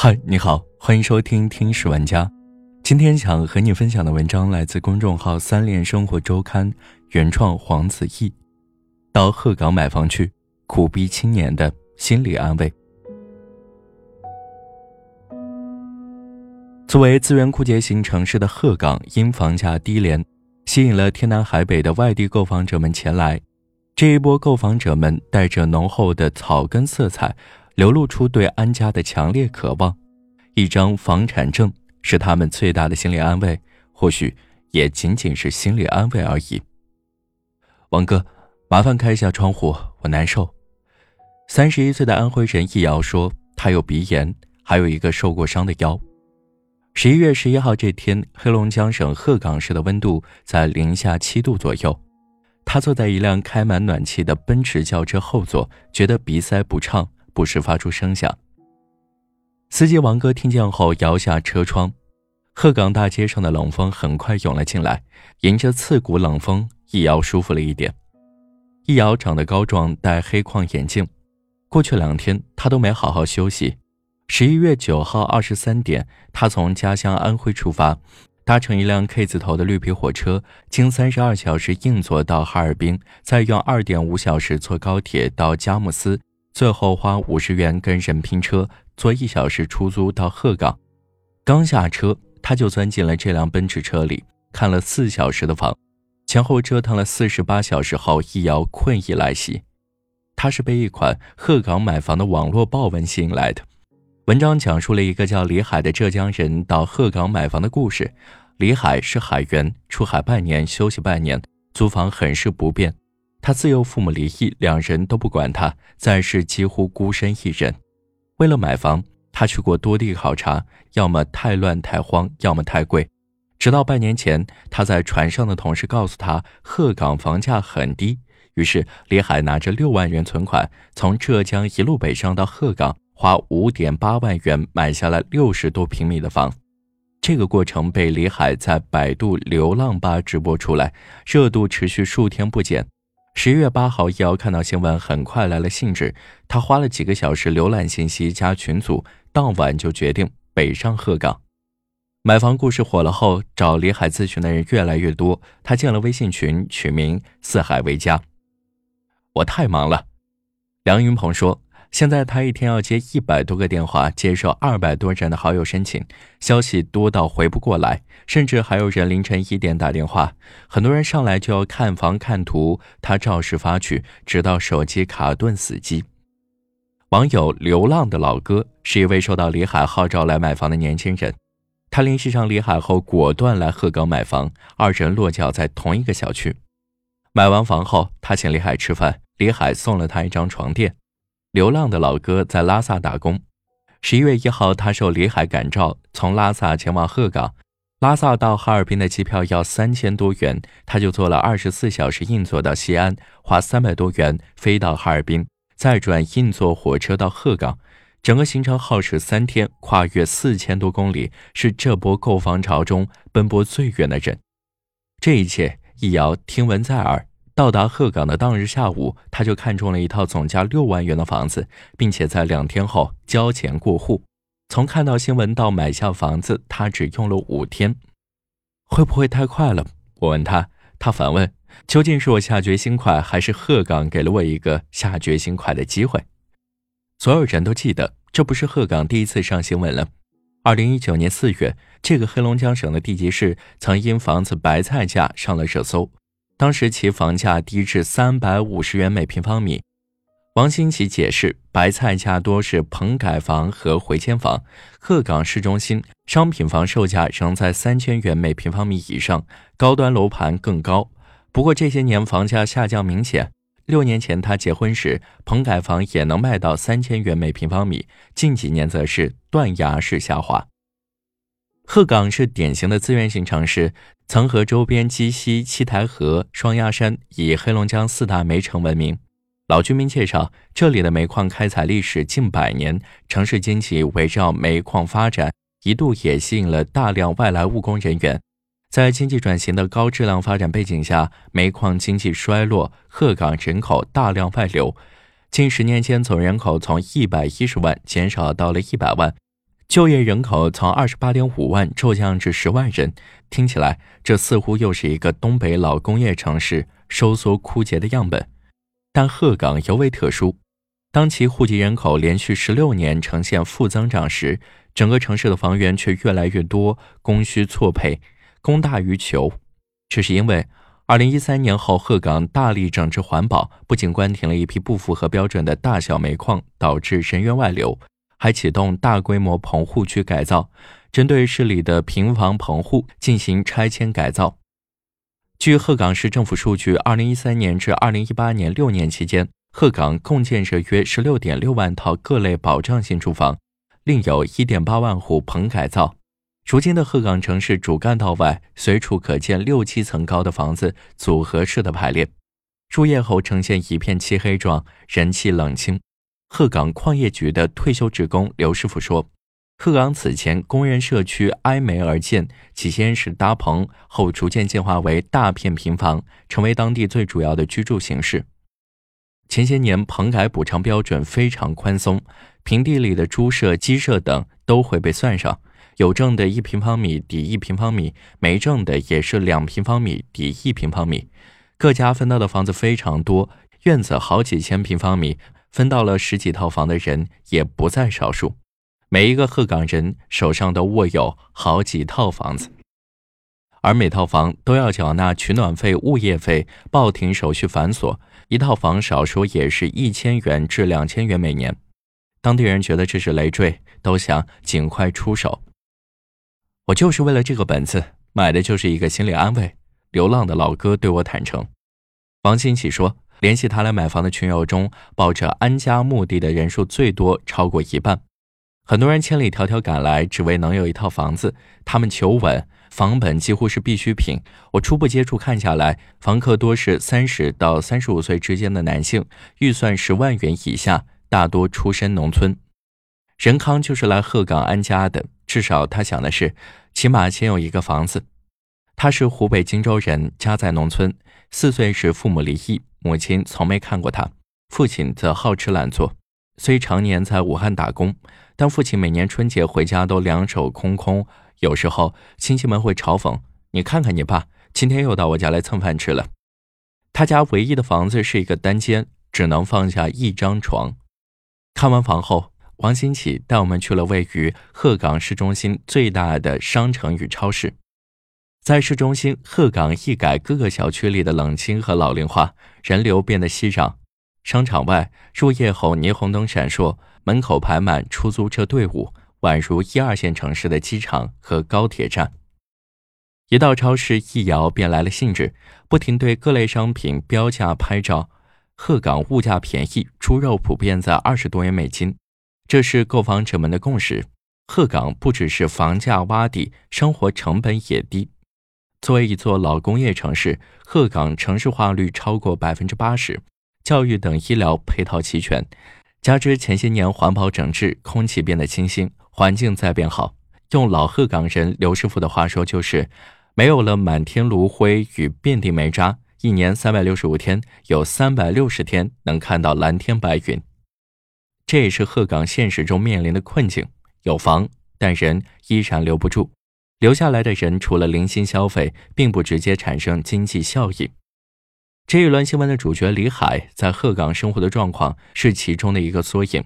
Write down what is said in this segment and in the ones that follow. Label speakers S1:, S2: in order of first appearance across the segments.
S1: 嗨，你好，欢迎收听《听史玩家》。今天想和你分享的文章来自公众号“三联生活周刊”，原创黄子毅。到鹤岗买房去，苦逼青年的心理安慰。作为资源枯竭型城市的鹤岗，因房价低廉，吸引了天南海北的外地购房者们前来。这一波购房者们带着浓厚的草根色彩。流露出对安家的强烈渴望，一张房产证是他们最大的心理安慰，或许也仅仅是心理安慰而已。王哥，麻烦开一下窗户，我难受。三十一岁的安徽人易瑶说，他有鼻炎，还有一个受过伤的腰。十一月十一号这天，黑龙江省鹤岗市的温度在零下七度左右，他坐在一辆开满暖气的奔驰轿车后座，觉得鼻塞不畅。不时发出声响。司机王哥听见后摇下车窗，鹤岗大街上的冷风很快涌了进来，迎着刺骨冷风，易遥舒服了一点。易遥长得高壮，戴黑框眼镜。过去两天他都没好好休息。十一月九号二十三点，他从家乡安徽出发，搭乘一辆 K 字头的绿皮火车，经三十二小时硬座到哈尔滨，再用二点五小时坐高铁到佳木斯。最后花五十元跟人拼车，坐一小时出租到鹤岗。刚下车，他就钻进了这辆奔驰车里，看了四小时的房，前后折腾了四十八小时后，一摇困意来袭。他是被一款鹤岗买房的网络报文吸引来的。文章讲述了一个叫李海的浙江人到鹤岗买房的故事。李海是海员，出海半年休息半年，租房很是不便。他自幼父母离异，两人都不管他，在世几乎孤身一人。为了买房，他去过多地考察，要么太乱太荒，要么太贵。直到半年前，他在船上的同事告诉他，鹤岗房价很低。于是李海拿着六万元存款，从浙江一路北上到鹤岗，花五点八万元买下了六十多平米的房。这个过程被李海在百度流浪吧直播出来，热度持续数天不减。十一月八号，易遥看到新闻，很快来了兴致。他花了几个小时浏览信息加群组，当晚就决定北上鹤岗买房。故事火了后，找李海咨询的人越来越多。他建了微信群，取名“四海为家”。我太忙了，梁云鹏说。现在他一天要接一百多个电话，接受二百多人的好友申请，消息多到回不过来，甚至还有人凌晨一点打电话。很多人上来就要看房看图，他照实发去，直到手机卡顿死机。网友流浪的老哥是一位受到李海号召来买房的年轻人，他联系上李海后，果断来鹤岗买房，二人落脚在同一个小区。买完房后，他请李海吃饭，李海送了他一张床垫。流浪的老哥在拉萨打工。十一月一号，他受李海感召，从拉萨前往鹤岗。拉萨到哈尔滨的机票要三千多元，他就坐了二十四小时硬座到西安，花三百多元飞到哈尔滨，再转硬座火车到鹤岗。整个行程耗时三天，跨越四千多公里，是这波购房潮中奔波最远的人。这一切，易遥听闻在耳。到达鹤岗的当日下午，他就看中了一套总价六万元的房子，并且在两天后交钱过户。从看到新闻到买下房子，他只用了五天。会不会太快了？我问他，他反问：究竟是我下决心快，还是鹤岗给了我一个下决心快的机会？所有人都记得，这不是鹤岗第一次上新闻了。二零一九年四月，这个黑龙江省的地级市曾因房子白菜价上了热搜。当时其房价低至三百五十元每平方米。王新奇解释，白菜价多是棚改房和回迁房。鹤岗市中心商品房售价仍在三千元每平方米以上，高端楼盘更高。不过这些年房价下降明显。六年前他结婚时，棚改房也能卖到三千元每平方米，近几年则是断崖式下滑。鹤岗是典型的资源型城市，曾和周边鸡西、七台河、双鸭山以黑龙江四大煤城闻名。老居民介绍，这里的煤矿开采历史近百年，城市经济围绕煤矿发展，一度也吸引了大量外来务工人员。在经济转型的高质量发展背景下，煤矿经济衰落，鹤岗人口大量外流，近十年间总人口从一百一十万减少到了一百万。就业人口从二十八点五万骤降至十万人，听起来这似乎又是一个东北老工业城市收缩枯竭的样本。但鹤岗尤为特殊，当其户籍人口连续十六年呈现负增长时，整个城市的房源却越来越多，供需错配，供大于求。这是因为二零一三年后，鹤岗大力整治环保，不仅关停了一批不符合标准的大小煤矿，导致人员外流。还启动大规模棚户区改造，针对市里的平房棚户进行拆迁改造。据鹤岗市政府数据，二零一三年至二零一八年六年期间，鹤岗共建设约十六点六万套各类保障性住房，另有一点八万户棚改造。如今的鹤岗城市主干道外，随处可见六七层高的房子组合式的排列，入夜后呈现一片漆黑状，人气冷清。鹤岗矿业局的退休职工刘师傅说：“鹤岗此前工人社区挨煤而建，起先是搭棚，后逐渐进化为大片平房，成为当地最主要的居住形式。前些年棚改补偿标准非常宽松，平地里的猪舍、鸡舍等都会被算上，有证的一平方米抵一平方米，没证的也是两平方米抵一平方米。各家分到的房子非常多，院子好几千平方米。”分到了十几套房的人也不在少数，每一个鹤岗人手上都握有好几套房子，而每套房都要缴纳取暖费、物业费、报停手续繁琐，一套房少说也是一千元至两千元每年。当地人觉得这是累赘，都想尽快出手。我就是为了这个本子买的，就是一个心理安慰。流浪的老哥对我坦诚，王新喜说。联系他来买房的群友中，抱着安家目的的人数最多，超过一半。很多人千里迢迢赶来，只为能有一套房子。他们求稳，房本几乎是必需品。我初步接触看下来，房客多是三十到三十五岁之间的男性，预算十万元以下，大多出身农村。任康就是来鹤岗安家的，至少他想的是，起码先有一个房子。他是湖北荆州人，家在农村，四岁时父母离异。母亲从没看过他，父亲则好吃懒做，虽常年在武汉打工，但父亲每年春节回家都两手空空。有时候亲戚们会嘲讽：“你看看你爸，今天又到我家来蹭饭吃了。”他家唯一的房子是一个单间，只能放下一张床。看完房后，王新启带我们去了位于鹤岗市中心最大的商城与超市。在市中心，鹤岗一改各个小区里的冷清和老龄化，人流变得熙攘。商场外入夜后，霓虹灯闪烁，门口排满出租车队伍，宛如一二线城市的机场和高铁站。一到超市，一摇便来了兴致，不停对各类商品标价拍照。鹤岗物价便宜，猪肉普遍在二十多元美金，这是购房者们的共识。鹤岗不只是房价洼地，生活成本也低。作为一座老工业城市，鹤岗城市化率超过百分之八十，教育等医疗配套齐全，加之前些年环保整治，空气变得清新，环境在变好。用老鹤岗人刘师傅的话说，就是没有了满天炉灰与遍地煤渣，一年三百六十五天，有三百六十天能看到蓝天白云。这也是鹤岗现实中面临的困境：有房，但人依然留不住。留下来的人除了零星消费，并不直接产生经济效益。这一轮新闻的主角李海在鹤岗生活的状况是其中的一个缩影。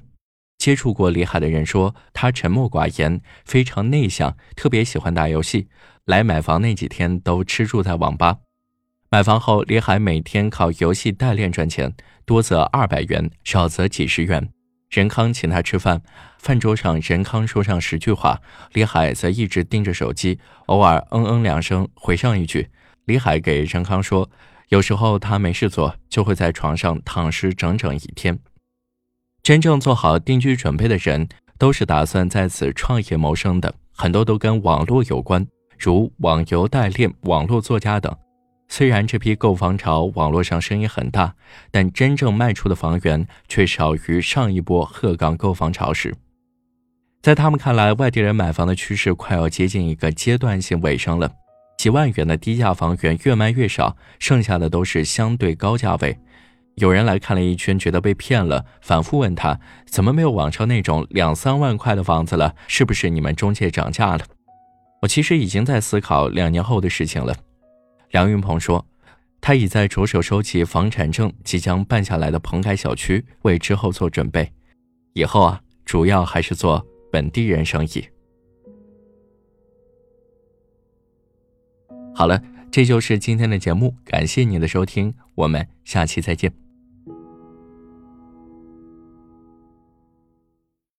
S1: 接触过李海的人说，他沉默寡言，非常内向，特别喜欢打游戏。来买房那几天都吃住在网吧。买房后，李海每天靠游戏代练赚钱，多则二百元，少则几十元。任康请他吃饭，饭桌上任康说上十句话，李海则一直盯着手机，偶尔嗯嗯两声回上一句。李海给任康说，有时候他没事做，就会在床上躺尸整整一天。真正做好定居准备的人，都是打算在此创业谋生的，很多都跟网络有关，如网游代练、网络作家等。虽然这批购房潮网络上声音很大，但真正卖出的房源却少于上一波鹤岗购房潮时。在他们看来，外地人买房的趋势快要接近一个阶段性尾声了。几万元的低价房源越卖越少，剩下的都是相对高价位。有人来看了一圈，觉得被骗了，反复问他怎么没有网上那种两三万块的房子了？是不是你们中介涨价了？我其实已经在思考两年后的事情了。梁云鹏说，他已在着手收集房产证即将办下来的棚改小区，为之后做准备。以后啊，主要还是做本地人生意。好了，这就是今天的节目，感谢你的收听，我们下期再见。